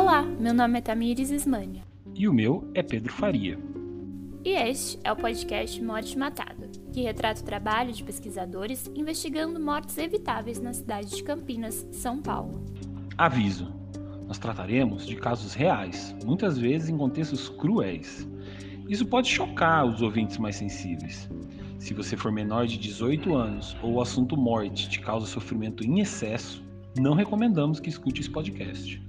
Olá, meu nome é Tamires Ismânia. E o meu é Pedro Faria. E este é o podcast Morte Matada, que retrata o trabalho de pesquisadores investigando mortes evitáveis na cidade de Campinas, São Paulo. Aviso: nós trataremos de casos reais, muitas vezes em contextos cruéis. Isso pode chocar os ouvintes mais sensíveis. Se você for menor de 18 anos ou o assunto morte te causa sofrimento em excesso, não recomendamos que escute esse podcast.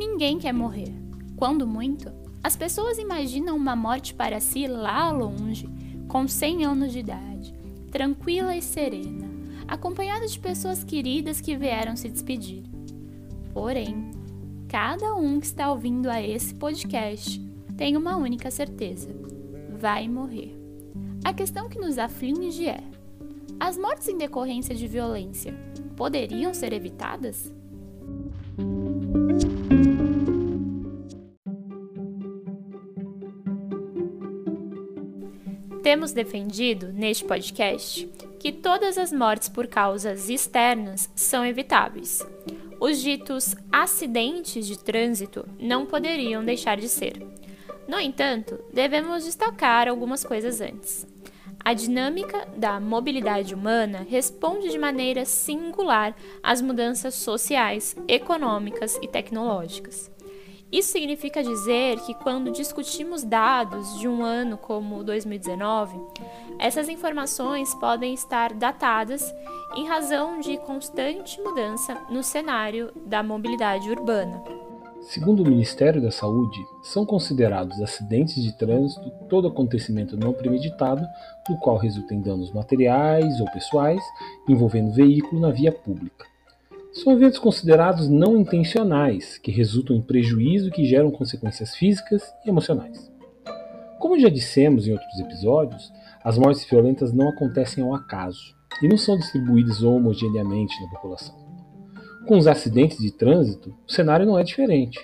Ninguém quer morrer. Quando muito, as pessoas imaginam uma morte para si lá longe, com 100 anos de idade, tranquila e serena, acompanhada de pessoas queridas que vieram se despedir. Porém, cada um que está ouvindo a esse podcast tem uma única certeza: vai morrer. A questão que nos aflige é: as mortes em decorrência de violência poderiam ser evitadas? Temos defendido, neste podcast, que todas as mortes por causas externas são evitáveis. Os ditos acidentes de trânsito não poderiam deixar de ser. No entanto, devemos destacar algumas coisas antes. A dinâmica da mobilidade humana responde de maneira singular às mudanças sociais, econômicas e tecnológicas. Isso significa dizer que quando discutimos dados de um ano como 2019, essas informações podem estar datadas em razão de constante mudança no cenário da mobilidade urbana. Segundo o Ministério da Saúde, são considerados acidentes de trânsito todo acontecimento não premeditado, do qual resultem danos materiais ou pessoais envolvendo veículo na via pública são eventos considerados não intencionais, que resultam em prejuízo e que geram consequências físicas e emocionais. Como já dissemos em outros episódios, as mortes violentas não acontecem ao acaso e não são distribuídas homogeneamente na população. Com os acidentes de trânsito, o cenário não é diferente.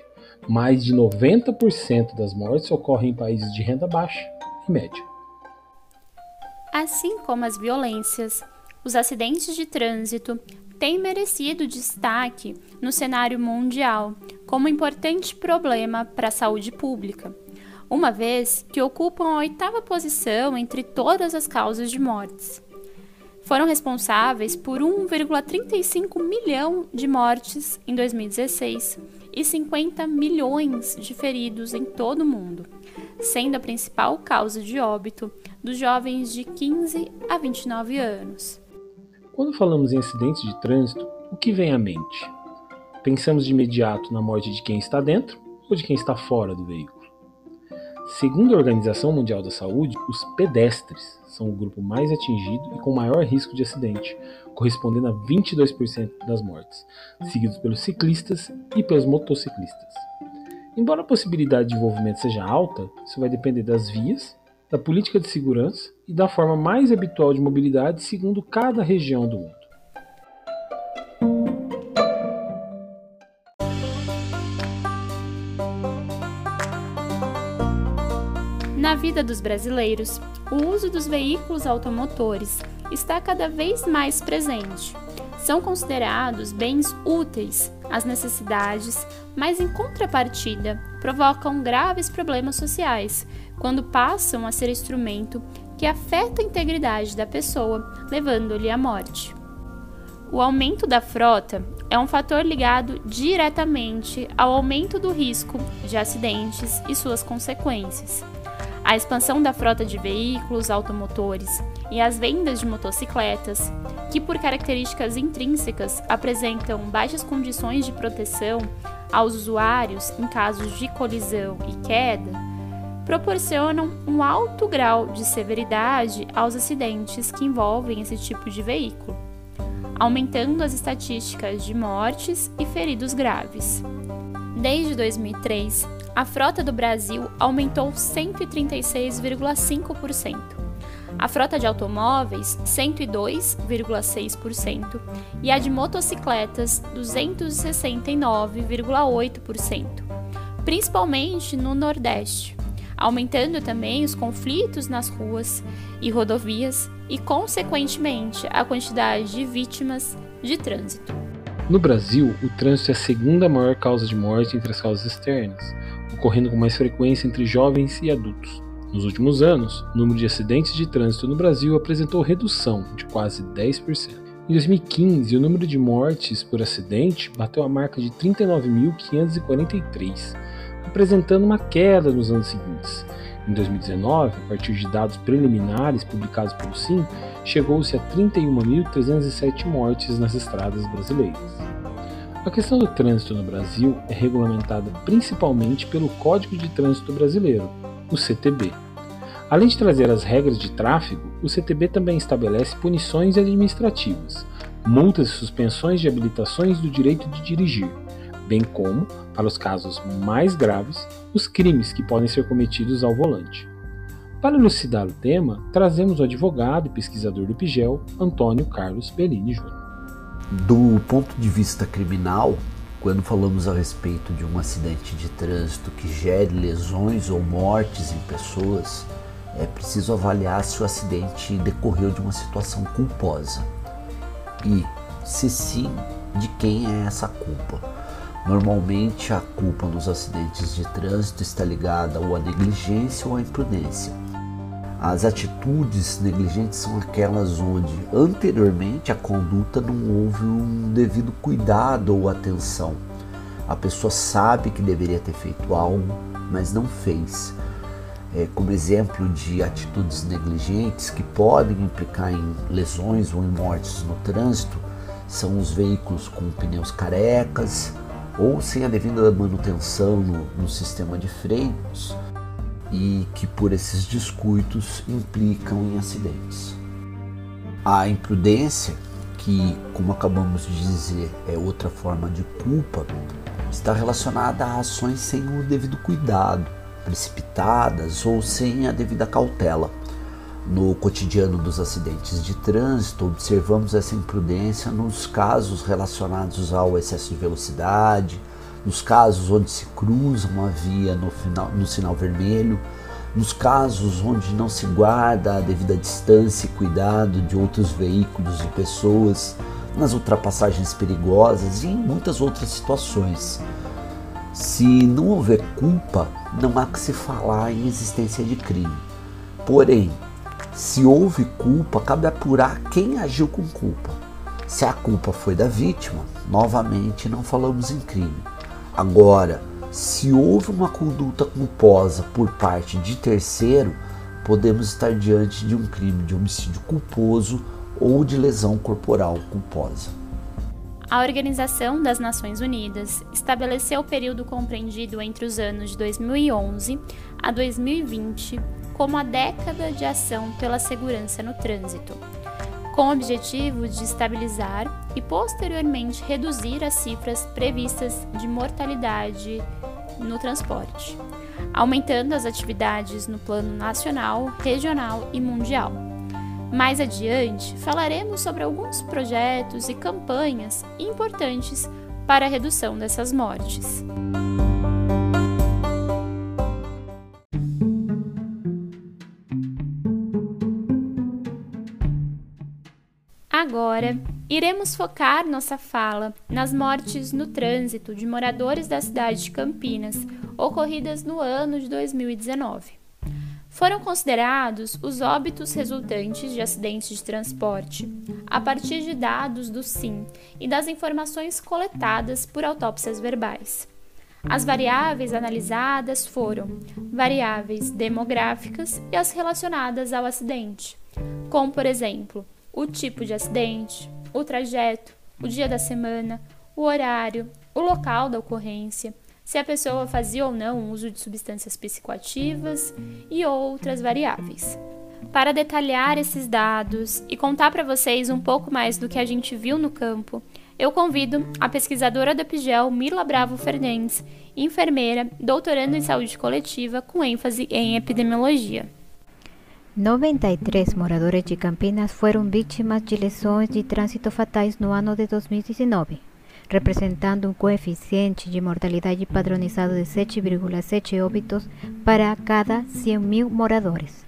Mais de 90% das mortes ocorrem em países de renda baixa e média. Assim como as violências, os acidentes de trânsito, tem merecido destaque no cenário mundial como importante problema para a saúde pública, uma vez que ocupam a oitava posição entre todas as causas de mortes. Foram responsáveis por 1,35 milhão de mortes em 2016 e 50 milhões de feridos em todo o mundo, sendo a principal causa de óbito dos jovens de 15 a 29 anos. Quando falamos em acidentes de trânsito, o que vem à mente? Pensamos de imediato na morte de quem está dentro ou de quem está fora do veículo? Segundo a Organização Mundial da Saúde, os pedestres são o grupo mais atingido e com maior risco de acidente, correspondendo a 22% das mortes, seguidos pelos ciclistas e pelos motociclistas. Embora a possibilidade de envolvimento seja alta, isso vai depender das vias da política de segurança e da forma mais habitual de mobilidade segundo cada região do mundo. Na vida dos brasileiros, o uso dos veículos automotores está cada vez mais presente. São considerados bens úteis às necessidades, mas em contrapartida provocam graves problemas sociais, quando passam a ser instrumento que afeta a integridade da pessoa, levando-lhe à morte. O aumento da frota é um fator ligado diretamente ao aumento do risco de acidentes e suas consequências. A expansão da frota de veículos automotores e as vendas de motocicletas, que por características intrínsecas apresentam baixas condições de proteção aos usuários em casos de colisão e queda, proporcionam um alto grau de severidade aos acidentes que envolvem esse tipo de veículo, aumentando as estatísticas de mortes e feridos graves. Desde 2003, a frota do Brasil aumentou 136,5%. A frota de automóveis, 102,6%, e a de motocicletas, 269,8%, principalmente no Nordeste aumentando também os conflitos nas ruas e rodovias e, consequentemente, a quantidade de vítimas de trânsito. No Brasil, o trânsito é a segunda maior causa de morte entre as causas externas, ocorrendo com mais frequência entre jovens e adultos. Nos últimos anos, o número de acidentes de trânsito no Brasil apresentou redução de quase 10%. Em 2015, o número de mortes por acidente bateu a marca de 39.543, apresentando uma queda nos anos seguintes. Em 2019, a partir de dados preliminares publicados pelo SIM, chegou-se a 31.307 mortes nas estradas brasileiras. A questão do trânsito no Brasil é regulamentada principalmente pelo Código de Trânsito Brasileiro, o CTB. Além de trazer as regras de tráfego, o CTB também estabelece punições administrativas, multas e suspensões de habilitações do direito de dirigir, bem como, para os casos mais graves, os crimes que podem ser cometidos ao volante. Para elucidar o tema, trazemos o advogado e pesquisador do PIGEL, Antônio Carlos Bellini Júnior. Do ponto de vista criminal, quando falamos a respeito de um acidente de trânsito que gere lesões ou mortes em pessoas, é preciso avaliar se o acidente decorreu de uma situação culposa e, se sim, de quem é essa culpa. Normalmente, a culpa nos acidentes de trânsito está ligada ou à negligência ou à imprudência. As atitudes negligentes são aquelas onde anteriormente a conduta não houve um devido cuidado ou atenção. A pessoa sabe que deveria ter feito algo, mas não fez é, como exemplo de atitudes negligentes que podem implicar em lesões ou em mortes no trânsito são os veículos com pneus carecas ou sem a devida manutenção no, no sistema de freios e que por esses descuidos implicam em acidentes. A imprudência, que como acabamos de dizer é outra forma de culpa, está relacionada a ações sem o devido cuidado precipitadas ou sem a devida cautela. No cotidiano dos acidentes de trânsito, observamos essa imprudência nos casos relacionados ao excesso de velocidade, nos casos onde se cruza uma via no, final, no sinal vermelho, nos casos onde não se guarda a devida distância e cuidado de outros veículos e pessoas, nas ultrapassagens perigosas e em muitas outras situações. Se não houver culpa, não há que se falar em existência de crime. Porém, se houve culpa, cabe apurar quem agiu com culpa. Se a culpa foi da vítima, novamente não falamos em crime. Agora, se houve uma conduta culposa por parte de terceiro, podemos estar diante de um crime de homicídio culposo ou de lesão corporal culposa. A Organização das Nações Unidas estabeleceu o período compreendido entre os anos de 2011 a 2020 como a década de ação pela segurança no trânsito, com o objetivo de estabilizar e posteriormente reduzir as cifras previstas de mortalidade no transporte, aumentando as atividades no plano nacional, regional e mundial mais adiante, falaremos sobre alguns projetos e campanhas importantes para a redução dessas mortes. Agora, iremos focar nossa fala nas mortes no trânsito de moradores da cidade de Campinas, ocorridas no ano de 2019 foram considerados os óbitos resultantes de acidentes de transporte, a partir de dados do SIM e das informações coletadas por autópsias verbais. As variáveis analisadas foram variáveis demográficas e as relacionadas ao acidente, como, por exemplo, o tipo de acidente, o trajeto, o dia da semana, o horário, o local da ocorrência se a pessoa fazia ou não uso de substâncias psicoativas e outras variáveis. Para detalhar esses dados e contar para vocês um pouco mais do que a gente viu no campo, eu convido a pesquisadora da PIGEL, Mila Bravo Fernandes, enfermeira, doutorando em saúde coletiva com ênfase em epidemiologia. 93 moradores de Campinas foram vítimas de lesões de trânsito fatais no ano de 2019 representando um coeficiente de mortalidade padronizado de 7,7 óbitos para cada 100 mil moradores.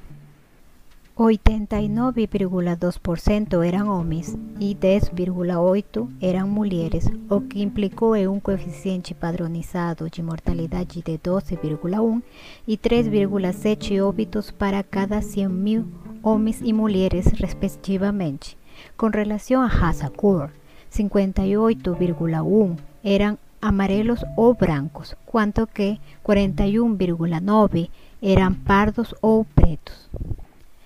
89,2% eram homens e 10,8% eram mulheres, o que implicou em um coeficiente padronizado de mortalidade de 12,1 e 3,7 óbitos para cada 100 mil homens e mulheres, respectivamente. Com relação a raça cor, 58,1 eram amarelos ou brancos, quanto que 41,9 eram pardos ou pretos.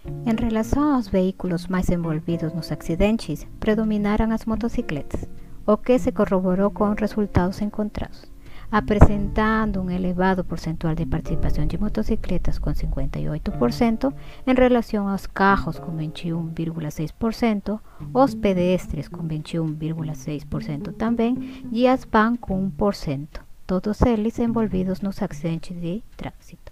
Em relação aos veículos mais envolvidos nos acidentes, predominaram as motocicletas, o que se corroborou com resultados encontrados, apresentando um elevado percentual de participação de motocicletas com 58%, em relação aos carros com 21,6%, os pedestres com 21,6% também e as van com 1%, todos eles envolvidos nos acidentes de trânsito.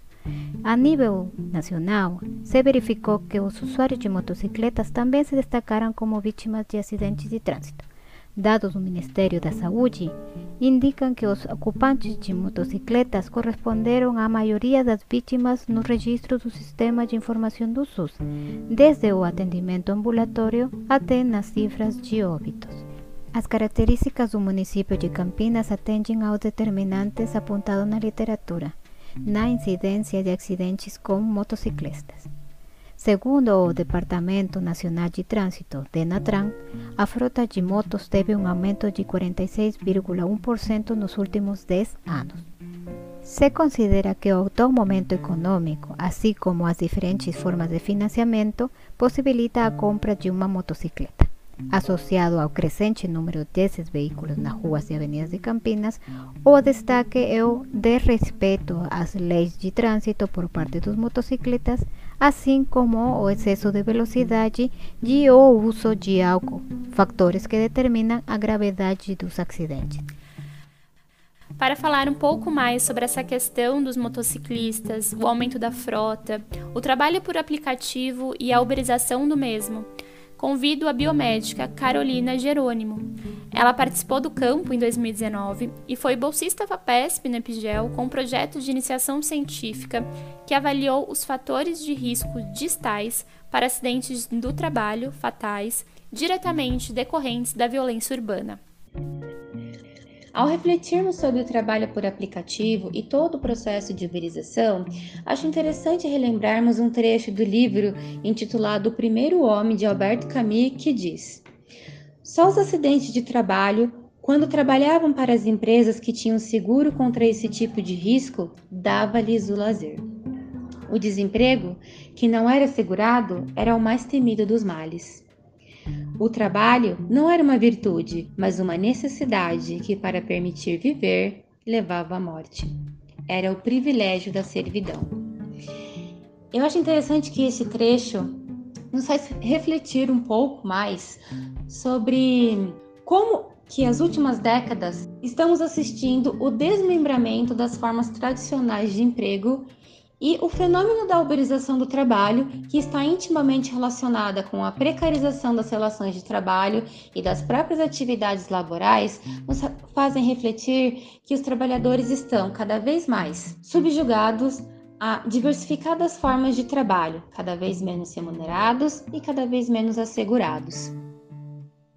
A nível nacional, se verificou que os usuários de motocicletas também se destacaram como vítimas de acidentes de trânsito. Dados do Ministério da Saúde indicam que os ocupantes de motocicletas corresponderam à maioria das vítimas no registro do Sistema de Informação do SUS, desde o atendimento ambulatório até nas cifras de óbitos. As características do município de Campinas atendem aos determinantes apontados na literatura na incidência de acidentes com motociclistas. Segundo o Departamento Nacional de Trânsito, DENATRAN, a frota de motos teve um aumento de 46,1% nos últimos 10 anos. Se considera que o atual momento econômico, assim como as diferentes formas de financiamento, possibilita a compra de uma motocicleta. Associado ao crescente número desses veículos nas ruas e avenidas de Campinas, o destaque é o desrespeito às leis de trânsito por parte dos motocicletas, assim como o excesso de velocidade e o uso de álcool, fatores que determinam a gravidade dos acidentes. Para falar um pouco mais sobre essa questão dos motociclistas, o aumento da frota, o trabalho por aplicativo e a uberização do mesmo, convido a biomédica Carolina Jerônimo. Ela participou do campo em 2019 e foi bolsista FAPESP no Epigel com um projeto de iniciação científica que avaliou os fatores de risco distais para acidentes do trabalho fatais diretamente decorrentes da violência urbana. Ao refletirmos sobre o trabalho por aplicativo e todo o processo de uberização, acho interessante relembrarmos um trecho do livro intitulado O Primeiro Homem de Alberto Camus, que diz: Só os acidentes de trabalho, quando trabalhavam para as empresas que tinham seguro contra esse tipo de risco, dava-lhes o lazer. O desemprego, que não era segurado, era o mais temido dos males. O trabalho não era uma virtude, mas uma necessidade que, para permitir viver, levava à morte. Era o privilégio da servidão. Eu acho interessante que esse trecho nos faz refletir um pouco mais sobre como que as últimas décadas estamos assistindo o desmembramento das formas tradicionais de emprego e o fenômeno da uberização do trabalho, que está intimamente relacionada com a precarização das relações de trabalho e das próprias atividades laborais, nos fazem refletir que os trabalhadores estão cada vez mais subjugados a diversificadas formas de trabalho, cada vez menos remunerados e cada vez menos assegurados.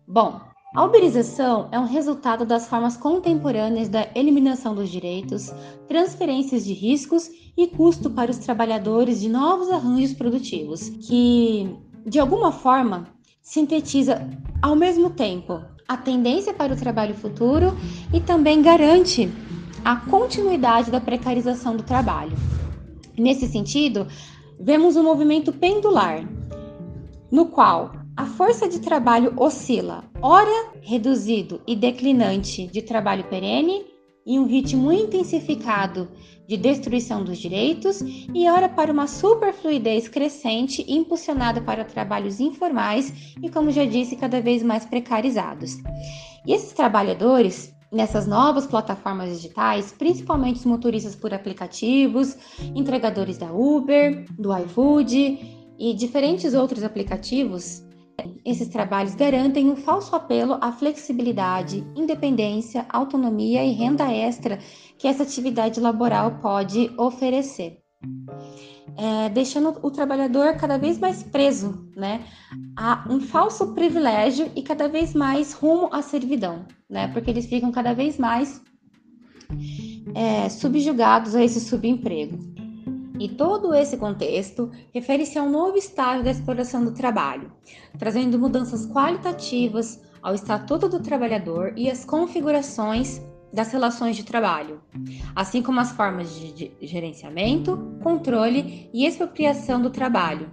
Bom, a uberização é um resultado das formas contemporâneas da eliminação dos direitos, transferências de riscos e custo para os trabalhadores de novos arranjos produtivos, que, de alguma forma, sintetiza ao mesmo tempo a tendência para o trabalho futuro e também garante a continuidade da precarização do trabalho. Nesse sentido, vemos um movimento pendular, no qual a força de trabalho oscila, ora reduzido e declinante de trabalho perene e um ritmo intensificado de destruição dos direitos, e ora para uma superfluidez crescente impulsionada para trabalhos informais e, como já disse, cada vez mais precarizados. E esses trabalhadores nessas novas plataformas digitais, principalmente os motoristas por aplicativos, entregadores da Uber, do iFood e diferentes outros aplicativos, esses trabalhos garantem um falso apelo à flexibilidade, independência, autonomia e renda extra que essa atividade laboral pode oferecer. é, deixando o trabalhador cada vez mais preso né, a um falso privilégio e cada vez mais rumo à servidão, né, porque eles ficam cada vez mais é, subjugados a esse subemprego. E todo esse contexto refere-se a um novo estágio da exploração do trabalho, trazendo mudanças qualitativas ao Estatuto do Trabalhador e às configurações das relações de trabalho, assim como as formas de gerenciamento, controle e expropriação do trabalho,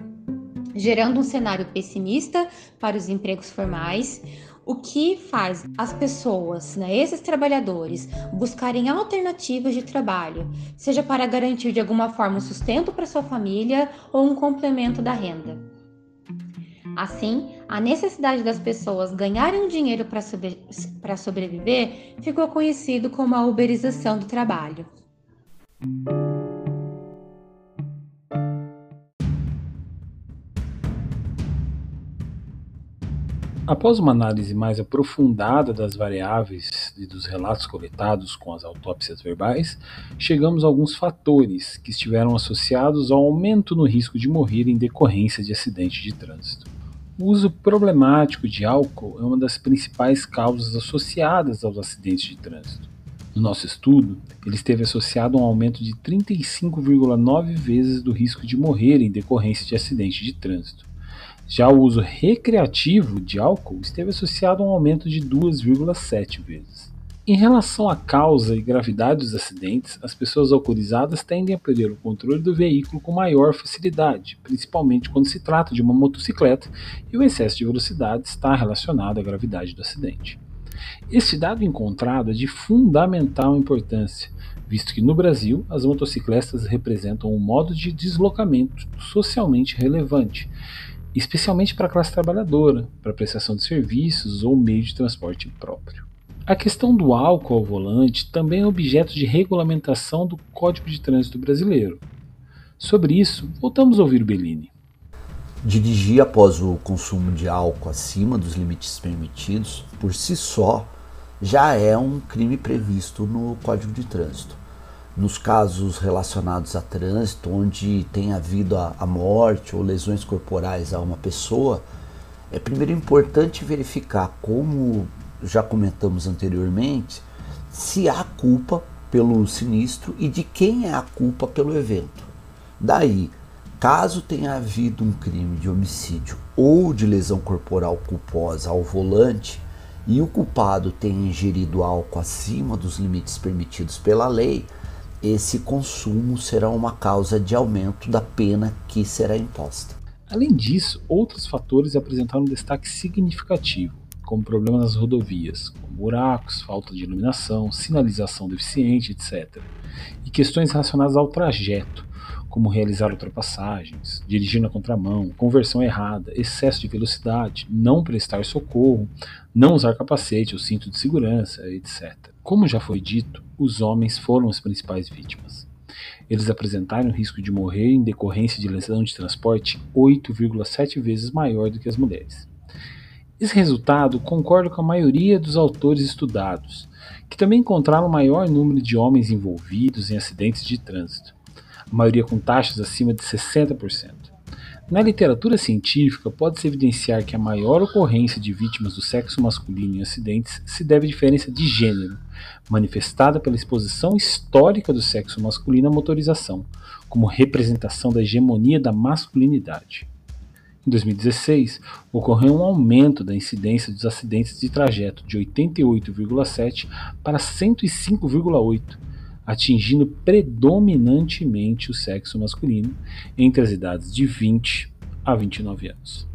gerando um cenário pessimista para os empregos formais, o que faz as pessoas, né, esses trabalhadores, buscarem alternativas de trabalho, seja para garantir de alguma forma um sustento para sua família ou um complemento da renda. Assim, a necessidade das pessoas ganharem dinheiro para sobre, sobreviver ficou conhecido como a uberização do trabalho. Após uma análise mais aprofundada das variáveis e dos relatos coletados com as autópsias verbais, chegamos a alguns fatores que estiveram associados ao aumento no risco de morrer em decorrência de acidente de trânsito. O uso problemático de álcool é uma das principais causas associadas aos acidentes de trânsito. No nosso estudo, ele esteve associado a um aumento de 35,9 vezes do risco de morrer em decorrência de acidente de trânsito. Já o uso recreativo de álcool esteve associado a um aumento de 2,7 vezes. Em relação à causa e gravidade dos acidentes, as pessoas alcoolizadas tendem a perder o controle do veículo com maior facilidade, principalmente quando se trata de uma motocicleta e o excesso de velocidade está relacionado à gravidade do acidente. Este dado encontrado é de fundamental importância, visto que no Brasil as motocicletas representam um modo de deslocamento socialmente relevante, especialmente para a classe trabalhadora, para prestação de serviços ou meio de transporte próprio. A questão do álcool ao volante também é objeto de regulamentação do Código de Trânsito Brasileiro. Sobre isso, voltamos a ouvir o Bellini. Dirigir após o consumo de álcool acima dos limites permitidos, por si só, já é um crime previsto no Código de Trânsito. Nos casos relacionados a trânsito, onde tem havido a, a morte ou lesões corporais a uma pessoa, é primeiro importante verificar como já comentamos anteriormente, se há culpa pelo sinistro e de quem é a culpa pelo evento. Daí, caso tenha havido um crime de homicídio ou de lesão corporal culposa ao volante e o culpado tenha ingerido álcool acima dos limites permitidos pela lei, esse consumo será uma causa de aumento da pena que será imposta. Além disso, outros fatores apresentaram um destaque significativo como problemas nas rodovias, como buracos, falta de iluminação, sinalização deficiente, etc. E questões relacionadas ao trajeto, como realizar ultrapassagens, dirigir na contramão, conversão errada, excesso de velocidade, não prestar socorro, não usar capacete ou cinto de segurança, etc. Como já foi dito, os homens foram as principais vítimas. Eles apresentaram o risco de morrer em decorrência de lesão de transporte 8,7 vezes maior do que as mulheres. Esse resultado concorda com a maioria dos autores estudados, que também encontraram maior número de homens envolvidos em acidentes de trânsito, a maioria com taxas acima de 60%. Na literatura científica, pode-se evidenciar que a maior ocorrência de vítimas do sexo masculino em acidentes se deve à diferença de gênero, manifestada pela exposição histórica do sexo masculino à motorização, como representação da hegemonia da masculinidade. Em 2016, ocorreu um aumento da incidência dos acidentes de trajeto de 88,7 para 105,8, atingindo predominantemente o sexo masculino entre as idades de 20 a 29 anos.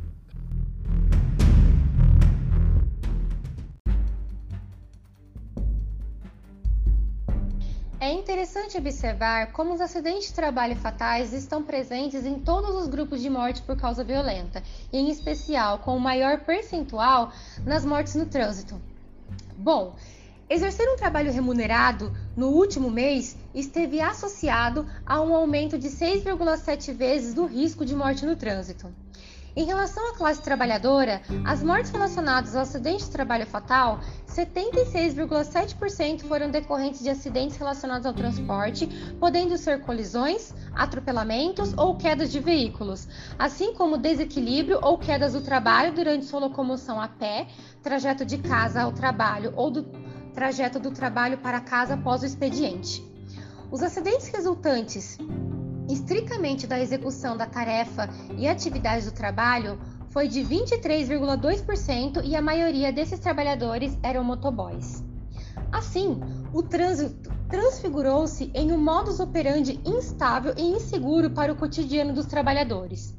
É interessante observar como os acidentes de trabalho fatais estão presentes em todos os grupos de morte por causa violenta, e em especial com o maior percentual nas mortes no trânsito. Bom, exercer um trabalho remunerado no último mês esteve associado a um aumento de 6,7 vezes do risco de morte no trânsito. Em relação à classe trabalhadora, as mortes relacionadas ao acidente de trabalho fatal, 76,7% foram decorrentes de acidentes relacionados ao transporte, podendo ser colisões, atropelamentos ou quedas de veículos, assim como desequilíbrio ou quedas do trabalho durante sua locomoção a pé, trajeto de casa ao trabalho ou do trajeto do trabalho para casa após o expediente. Os acidentes resultantes estritamente da execução da tarefa e atividades do trabalho foi de 23,2% e a maioria desses trabalhadores eram motoboys. Assim, o trânsito transfigurou-se em um modus operandi instável e inseguro para o cotidiano dos trabalhadores.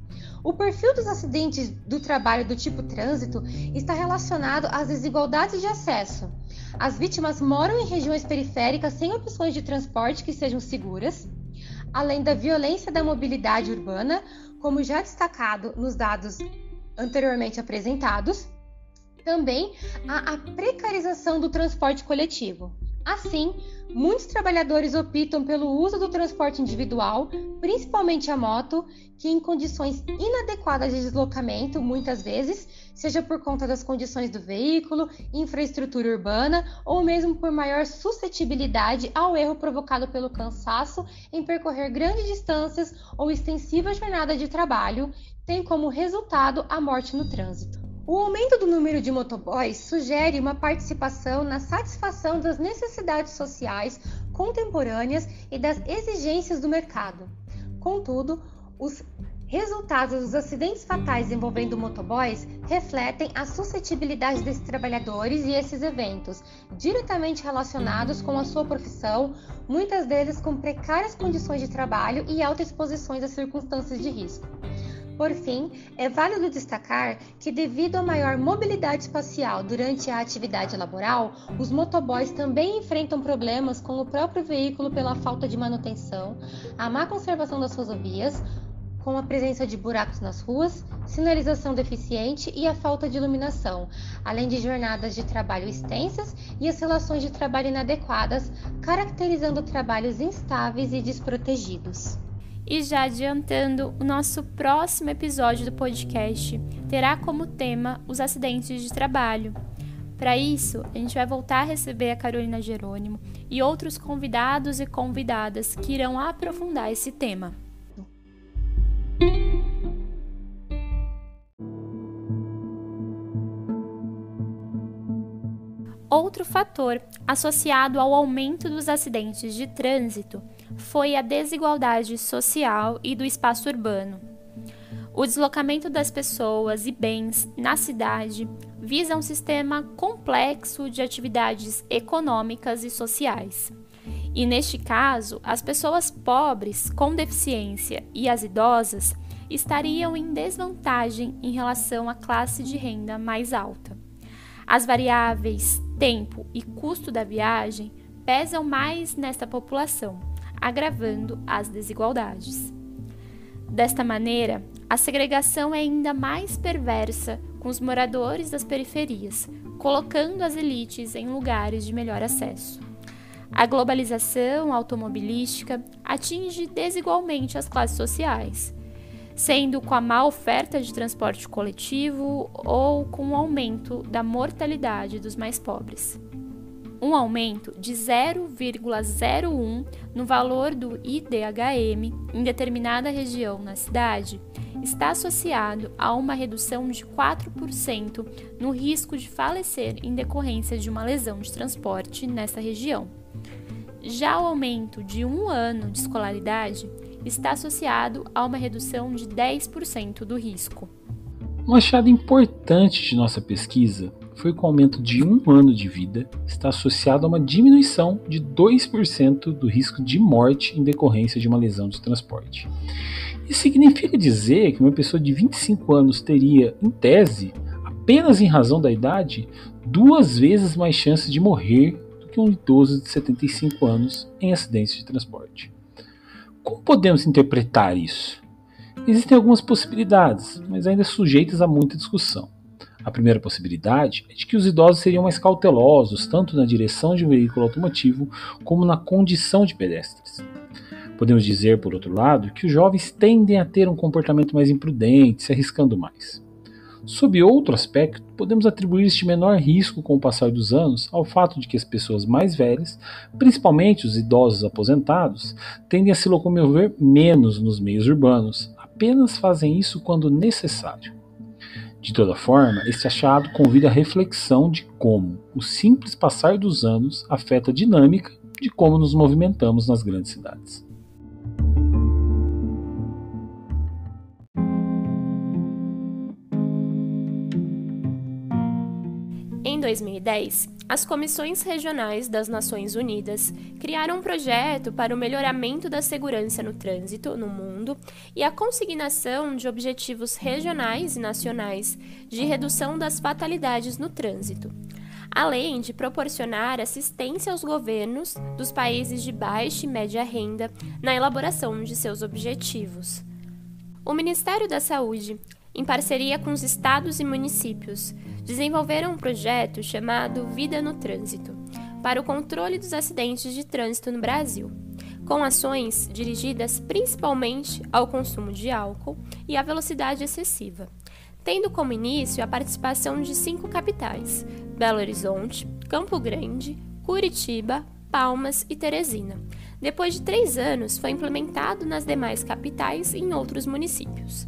O perfil dos acidentes do trabalho do tipo trânsito está relacionado às desigualdades de acesso. As vítimas moram em regiões periféricas sem opções de transporte que sejam seguras, além da violência da mobilidade urbana, como já destacado nos dados anteriormente apresentados, também há a precarização do transporte coletivo. Assim, muitos trabalhadores optam pelo uso do transporte individual, principalmente a moto, que em condições inadequadas de deslocamento, muitas vezes, seja por conta das condições do veículo, infraestrutura urbana ou mesmo por maior suscetibilidade ao erro provocado pelo cansaço em percorrer grandes distâncias ou extensiva jornada de trabalho, tem como resultado a morte no trânsito. O aumento do número de motoboys sugere uma participação na satisfação das necessidades sociais contemporâneas e das exigências do mercado. Contudo, os resultados dos acidentes fatais envolvendo motoboys refletem a suscetibilidade desses trabalhadores e esses eventos, diretamente relacionados com a sua profissão, muitas vezes com precárias condições de trabalho e alta exposições a circunstâncias de risco. Por fim, é válido destacar que, devido à maior mobilidade espacial durante a atividade laboral, os motoboys também enfrentam problemas com o próprio veículo pela falta de manutenção, a má conservação das rodovias, com a presença de buracos nas ruas, sinalização deficiente e a falta de iluminação, além de jornadas de trabalho extensas e as relações de trabalho inadequadas, caracterizando trabalhos instáveis e desprotegidos. E já adiantando, o nosso próximo episódio do podcast terá como tema os acidentes de trabalho. Para isso, a gente vai voltar a receber a Carolina Jerônimo e outros convidados e convidadas que irão aprofundar esse tema. Outro fator associado ao aumento dos acidentes de trânsito foi a desigualdade social e do espaço urbano. O deslocamento das pessoas e bens na cidade visa um sistema complexo de atividades econômicas e sociais. E neste caso, as pessoas pobres com deficiência e as idosas estariam em desvantagem em relação à classe de renda mais alta. As variáveis tempo e custo da viagem pesam mais nesta população, agravando as desigualdades. Desta maneira, a segregação é ainda mais perversa com os moradores das periferias, colocando as elites em lugares de melhor acesso. A globalização automobilística atinge desigualmente as classes sociais, sendo com a má oferta de transporte coletivo ou com o aumento da mortalidade dos mais pobres. Um aumento de 0,01 no valor do IDHM em determinada região na cidade está associado a uma redução de 4% no risco de falecer em decorrência de uma lesão de transporte nessa região. Já o aumento de um ano de escolaridade está associado a uma redução de 10% do risco. Um achado importante de nossa pesquisa foi que o aumento de um ano de vida está associado a uma diminuição de 2% do risco de morte em decorrência de uma lesão de transporte. Isso significa dizer que uma pessoa de 25 anos teria, em tese, apenas em razão da idade, duas vezes mais chances de morrer do que um idoso de 75 anos em acidentes de transporte. Como podemos interpretar isso? Existem algumas possibilidades, mas ainda sujeitas a muita discussão. A primeira possibilidade é de que os idosos seriam mais cautelosos tanto na direção de um veículo automotivo como na condição de pedestres. Podemos dizer, por outro lado, que os jovens tendem a ter um comportamento mais imprudente, se arriscando mais. Sob outro aspecto, podemos atribuir este menor risco com o passar dos anos ao fato de que as pessoas mais velhas, principalmente os idosos aposentados, tendem a se locomover menos nos meios urbanos, apenas fazem isso quando necessário. De toda forma, este achado convida a reflexão de como o simples passar dos anos afeta a dinâmica de como nos movimentamos nas grandes cidades. Em 2010, as comissões regionais das Nações Unidas criaram um projeto para o melhoramento da segurança no trânsito no mundo e a consignação de objetivos regionais e nacionais de redução das fatalidades no trânsito, além de proporcionar assistência aos governos dos países de baixa e média renda na elaboração de seus objetivos. O Ministério da Saúde, em parceria com os estados e municípios, desenvolveram um projeto chamado Vida no Trânsito para o controle dos acidentes de trânsito no Brasil, com ações dirigidas principalmente ao consumo de álcool e à velocidade excessiva, tendo como início a participação de cinco capitais: Belo Horizonte, Campo Grande, Curitiba, Palmas e Teresina. Depois de três anos, foi implementado nas demais capitais e em outros municípios.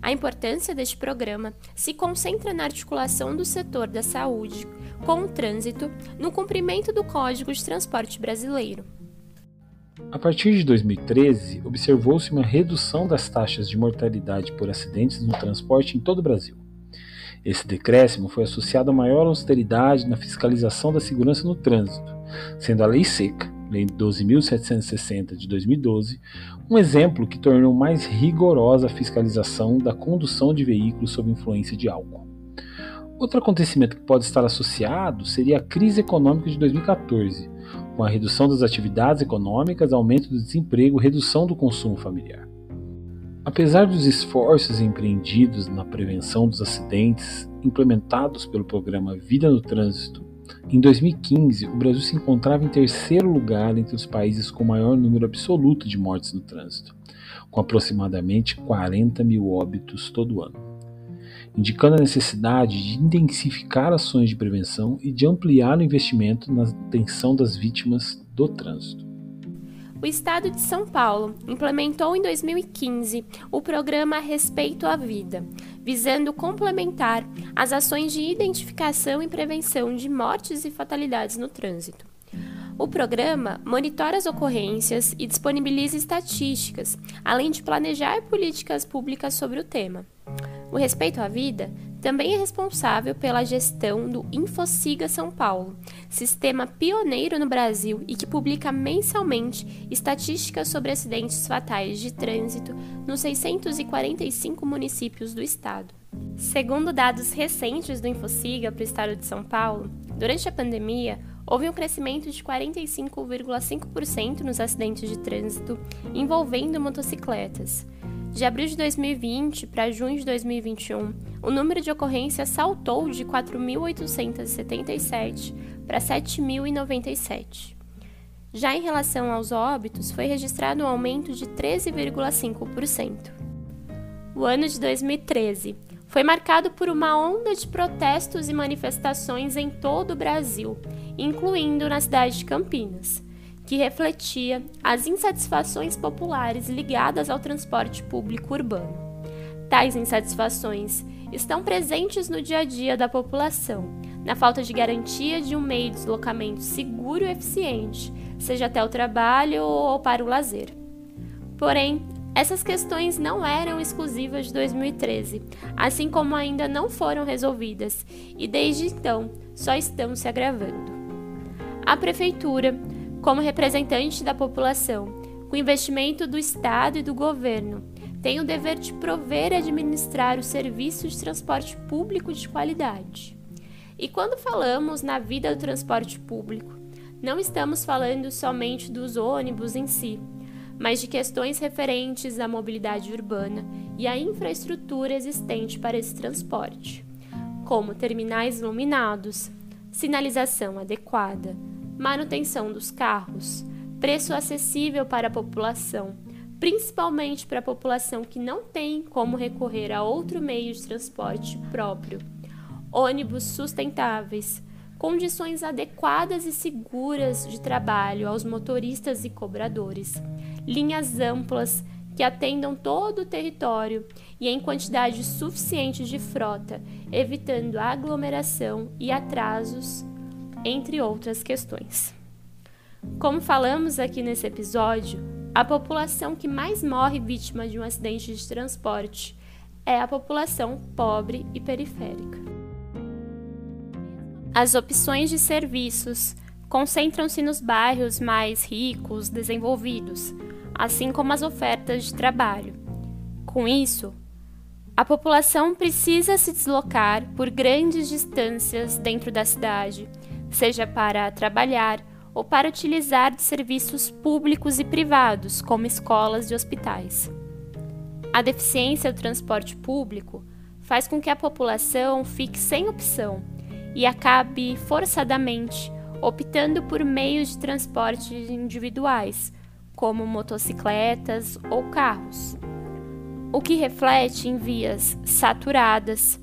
A importância deste programa se concentra na articulação do setor da saúde com o trânsito no cumprimento do Código de Transporte Brasileiro. A partir de 2013, observou-se uma redução das taxas de mortalidade por acidentes no transporte em todo o Brasil. Esse decréscimo foi associado a maior austeridade na fiscalização da segurança no trânsito, sendo a Lei Seca, Lei 12.760 de 2012, um exemplo que tornou mais rigorosa a fiscalização da condução de veículos sob influência de álcool. Outro acontecimento que pode estar associado seria a crise econômica de 2014, com a redução das atividades econômicas, aumento do desemprego, redução do consumo familiar. Apesar dos esforços empreendidos na prevenção dos acidentes implementados pelo programa Vida no Trânsito em 2015, o Brasil se encontrava em terceiro lugar entre os países com maior número absoluto de mortes no trânsito, com aproximadamente 40 mil óbitos todo ano, indicando a necessidade de intensificar ações de prevenção e de ampliar o investimento na atenção das vítimas do trânsito. O Estado de São Paulo implementou em 2015 o programa Respeito à Vida, visando complementar as ações de identificação e prevenção de mortes e fatalidades no trânsito. O programa monitora as ocorrências e disponibiliza estatísticas, além de planejar políticas públicas sobre o tema. O Respeito à Vida também é responsável pela gestão do InfoSiga São Paulo, sistema pioneiro no Brasil e que publica mensalmente estatísticas sobre acidentes fatais de trânsito nos 645 municípios do estado. Segundo dados recentes do InfoSiga para o estado de São Paulo, durante a pandemia, houve um crescimento de 45,5% nos acidentes de trânsito envolvendo motocicletas. De abril de 2020 para junho de 2021, o número de ocorrências saltou de 4.877 para 7.097. Já em relação aos óbitos, foi registrado um aumento de 13,5%. O ano de 2013 foi marcado por uma onda de protestos e manifestações em todo o Brasil, incluindo na cidade de Campinas que refletia as insatisfações populares ligadas ao transporte público urbano. Tais insatisfações estão presentes no dia a dia da população, na falta de garantia de um meio de deslocamento seguro e eficiente, seja até o trabalho ou para o lazer. Porém, essas questões não eram exclusivas de 2013, assim como ainda não foram resolvidas e desde então só estão se agravando. A Prefeitura, como representante da população, com investimento do Estado e do governo, tem o dever de prover e administrar o serviço de transporte público de qualidade. E quando falamos na vida do transporte público, não estamos falando somente dos ônibus em si, mas de questões referentes à mobilidade urbana e à infraestrutura existente para esse transporte, como terminais iluminados, sinalização adequada, manutenção dos carros, preço acessível para a população, principalmente para a população que não tem como recorrer a outro meio de transporte próprio, ônibus sustentáveis, condições adequadas e seguras de trabalho aos motoristas e cobradores, linhas amplas que atendam todo o território e em quantidade suficiente de frota, evitando aglomeração e atrasos, entre outras questões. Como falamos aqui nesse episódio, a população que mais morre vítima de um acidente de transporte é a população pobre e periférica. As opções de serviços concentram-se nos bairros mais ricos, desenvolvidos, assim como as ofertas de trabalho. Com isso, a população precisa se deslocar por grandes distâncias dentro da cidade, seja para trabalhar ou para utilizar de serviços públicos e privados, como escolas e hospitais. A deficiência do transporte público faz com que a população fique sem opção e acabe forçadamente optando por meios de transporte individuais, como motocicletas ou carros, o que reflete em vias saturadas,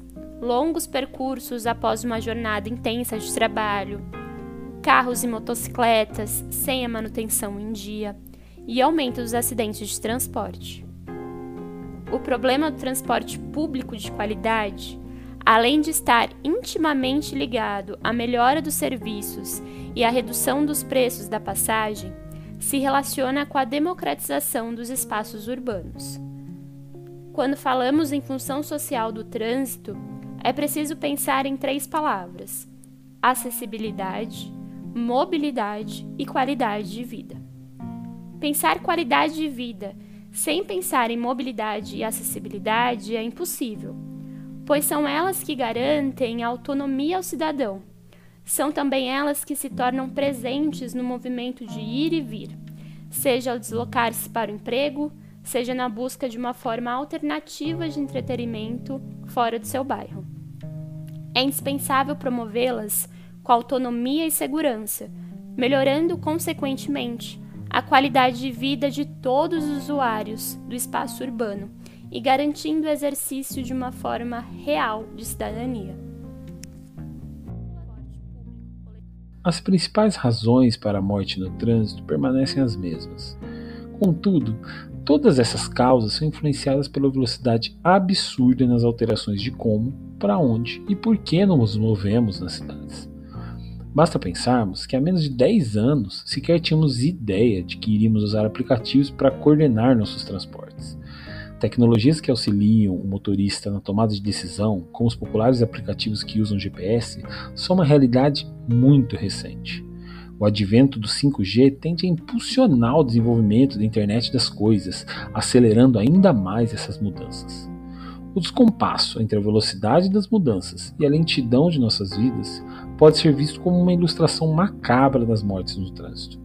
longos percursos após uma jornada intensa de trabalho, carros e motocicletas sem a manutenção em dia e aumento dos acidentes de transporte. O problema do transporte público de qualidade, além de estar intimamente ligado à melhora dos serviços e à redução dos preços da passagem, se relaciona com a democratização dos espaços urbanos. Quando falamos em função social do trânsito, é preciso pensar em três palavras: acessibilidade, mobilidade e qualidade de vida. Pensar qualidade de vida sem pensar em mobilidade e acessibilidade é impossível, pois são elas que garantem autonomia ao cidadão são também elas que se tornam presentes no movimento de ir e vir, seja ao deslocar-se para o emprego, seja na busca de uma forma alternativa de entretenimento fora do seu bairro. É indispensável promovê-las com autonomia e segurança, melhorando consequentemente a qualidade de vida de todos os usuários do espaço urbano e garantindo o exercício de uma forma real de cidadania. As principais razões para a morte no trânsito permanecem as mesmas. Contudo, todas essas causas são influenciadas pela velocidade absurda nas alterações de como, para onde e por que nos movemos nas cidades. Basta pensarmos que há menos de 10 anos sequer tínhamos ideia de que iríamos usar aplicativos para coordenar nossos transportes. Tecnologias que auxiliam o motorista na tomada de decisão, como os populares aplicativos que usam GPS, são uma realidade muito recente. O advento do 5G tende a impulsionar o desenvolvimento da internet das coisas, acelerando ainda mais essas mudanças. O descompasso entre a velocidade das mudanças e a lentidão de nossas vidas pode ser visto como uma ilustração macabra das mortes no trânsito.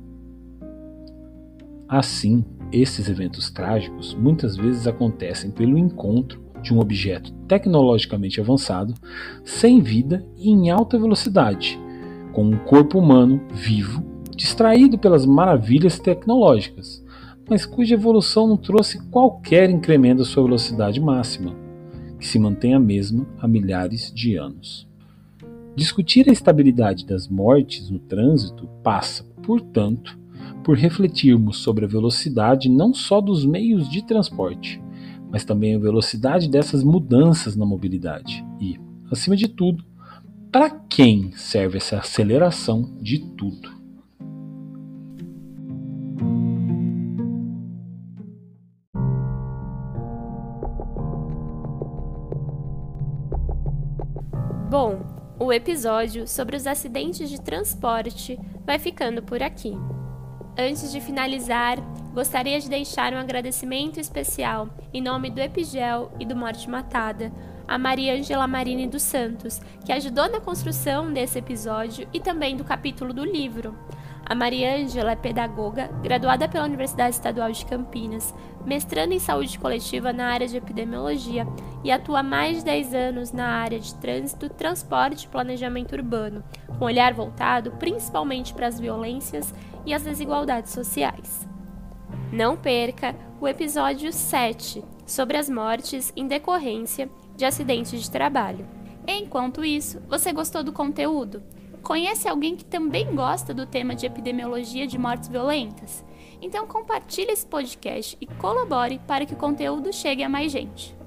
Assim, esses eventos trágicos muitas vezes acontecem pelo encontro de um objeto tecnologicamente avançado, sem vida e em alta velocidade, com um corpo humano vivo, distraído pelas maravilhas tecnológicas, mas cuja evolução não trouxe qualquer incremento da sua velocidade máxima, que se mantém a mesma há milhares de anos. Discutir a estabilidade das mortes no trânsito passa, portanto, por refletirmos sobre a velocidade não só dos meios de transporte, mas também a velocidade dessas mudanças na mobilidade e, acima de tudo, para quem serve essa aceleração de tudo. Bom, o episódio sobre os acidentes de transporte vai ficando por aqui. Antes de finalizar, gostaria de deixar um agradecimento especial em nome do Epigel e do Morte Matada a Maria Angela Marini dos Santos, que ajudou na construção desse episódio e também do capítulo do livro. A Mariângela é pedagoga, graduada pela Universidade Estadual de Campinas, mestrando em saúde coletiva na área de epidemiologia e atua há mais de 10 anos na área de trânsito, transporte e planejamento urbano, com olhar voltado principalmente para as violências e as desigualdades sociais. Não perca o episódio 7 sobre as mortes em decorrência de acidentes de trabalho. Enquanto isso, você gostou do conteúdo? Conhece alguém que também gosta do tema de epidemiologia de mortes violentas? Então compartilhe esse podcast e colabore para que o conteúdo chegue a mais gente.